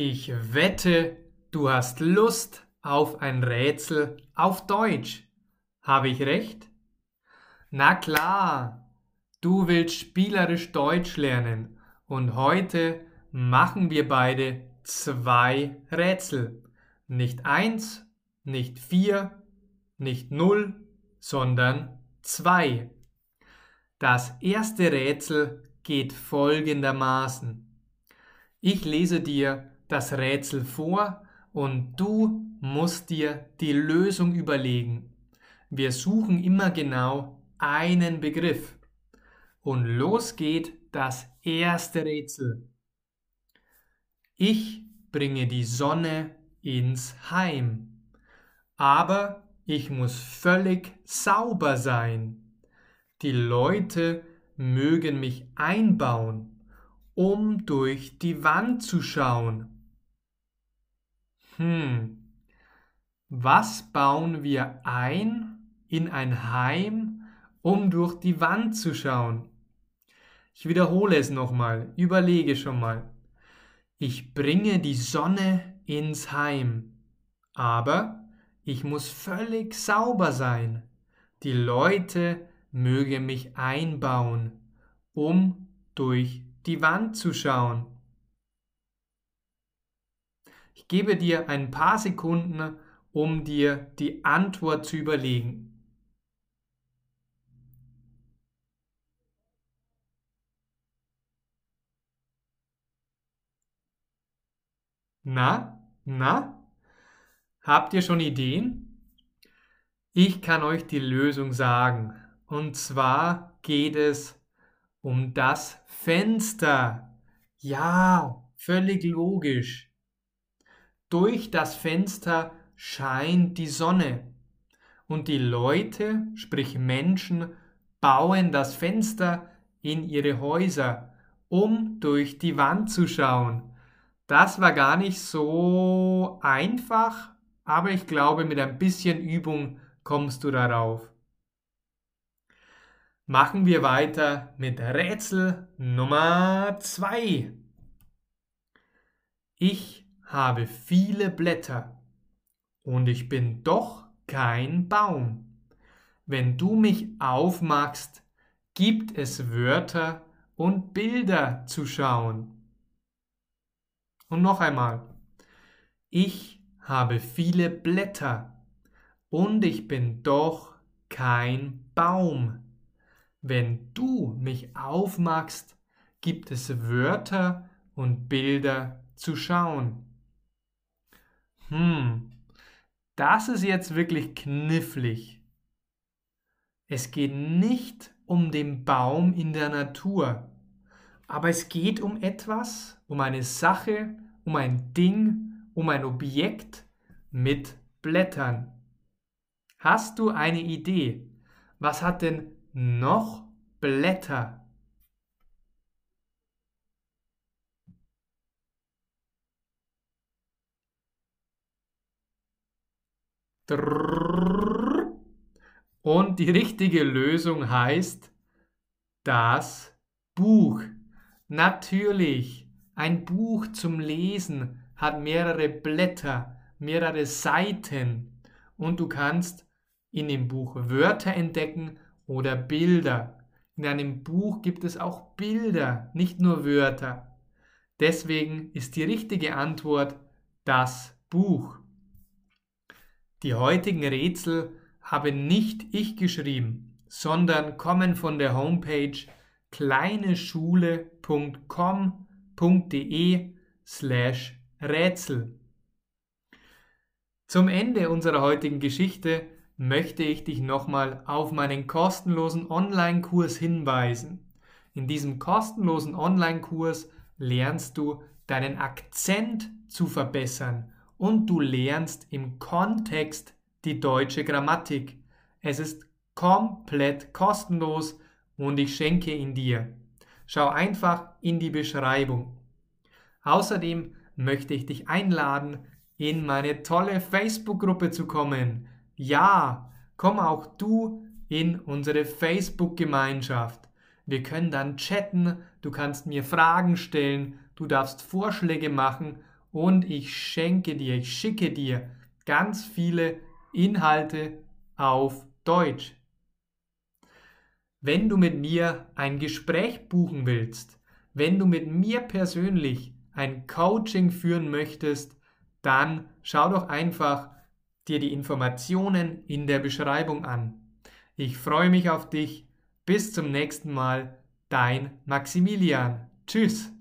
Ich wette, du hast Lust auf ein Rätsel auf Deutsch. Habe ich recht? Na klar, du willst spielerisch Deutsch lernen und heute machen wir beide zwei Rätsel. Nicht eins, nicht vier, nicht null, sondern zwei. Das erste Rätsel geht folgendermaßen. Ich lese dir das Rätsel vor und du musst dir die Lösung überlegen. Wir suchen immer genau einen Begriff. Und los geht das erste Rätsel. Ich bringe die Sonne ins Heim, aber ich muss völlig sauber sein. Die Leute mögen mich einbauen, um durch die Wand zu schauen. Hm, was bauen wir ein in ein Heim, um durch die Wand zu schauen? Ich wiederhole es nochmal, überlege schon mal. Ich bringe die Sonne ins Heim, aber ich muss völlig sauber sein. Die Leute mögen mich einbauen, um durch die Wand zu schauen. Ich gebe dir ein paar Sekunden, um dir die Antwort zu überlegen. Na, na? Habt ihr schon Ideen? Ich kann euch die Lösung sagen. Und zwar geht es um das Fenster. Ja, völlig logisch. Durch das Fenster scheint die Sonne. Und die Leute, sprich Menschen, bauen das Fenster in ihre Häuser, um durch die Wand zu schauen. Das war gar nicht so einfach, aber ich glaube, mit ein bisschen Übung kommst du darauf. Machen wir weiter mit Rätsel Nummer 2. Ich habe viele Blätter und ich bin doch kein Baum. Wenn du mich aufmachst, gibt es Wörter und Bilder zu schauen. Und noch einmal. Ich habe viele Blätter und ich bin doch kein Baum. Wenn du mich aufmachst, gibt es Wörter und Bilder zu schauen. Hm, das ist jetzt wirklich knifflig. Es geht nicht um den Baum in der Natur, aber es geht um etwas, um eine Sache, um ein Ding, um ein Objekt mit Blättern. Hast du eine Idee? Was hat denn noch Blätter? Und die richtige Lösung heißt das Buch. Natürlich, ein Buch zum Lesen hat mehrere Blätter, mehrere Seiten und du kannst in dem Buch Wörter entdecken oder Bilder. In einem Buch gibt es auch Bilder, nicht nur Wörter. Deswegen ist die richtige Antwort das Buch. Die heutigen Rätsel habe nicht ich geschrieben, sondern kommen von der Homepage kleineschule.com.de slash Rätsel. Zum Ende unserer heutigen Geschichte möchte ich dich nochmal auf meinen kostenlosen Online-Kurs hinweisen. In diesem kostenlosen Online-Kurs lernst du deinen Akzent zu verbessern und du lernst im Kontext die deutsche Grammatik. Es ist komplett kostenlos und ich schenke ihn dir. Schau einfach in die Beschreibung. Außerdem möchte ich dich einladen, in meine tolle Facebook-Gruppe zu kommen. Ja, komm auch du in unsere Facebook-Gemeinschaft. Wir können dann chatten, du kannst mir Fragen stellen, du darfst Vorschläge machen und ich schenke dir, ich schicke dir ganz viele Inhalte auf Deutsch. Wenn du mit mir ein Gespräch buchen willst, wenn du mit mir persönlich ein Coaching führen möchtest, dann schau doch einfach dir die Informationen in der Beschreibung an. Ich freue mich auf dich. Bis zum nächsten Mal. Dein Maximilian. Tschüss.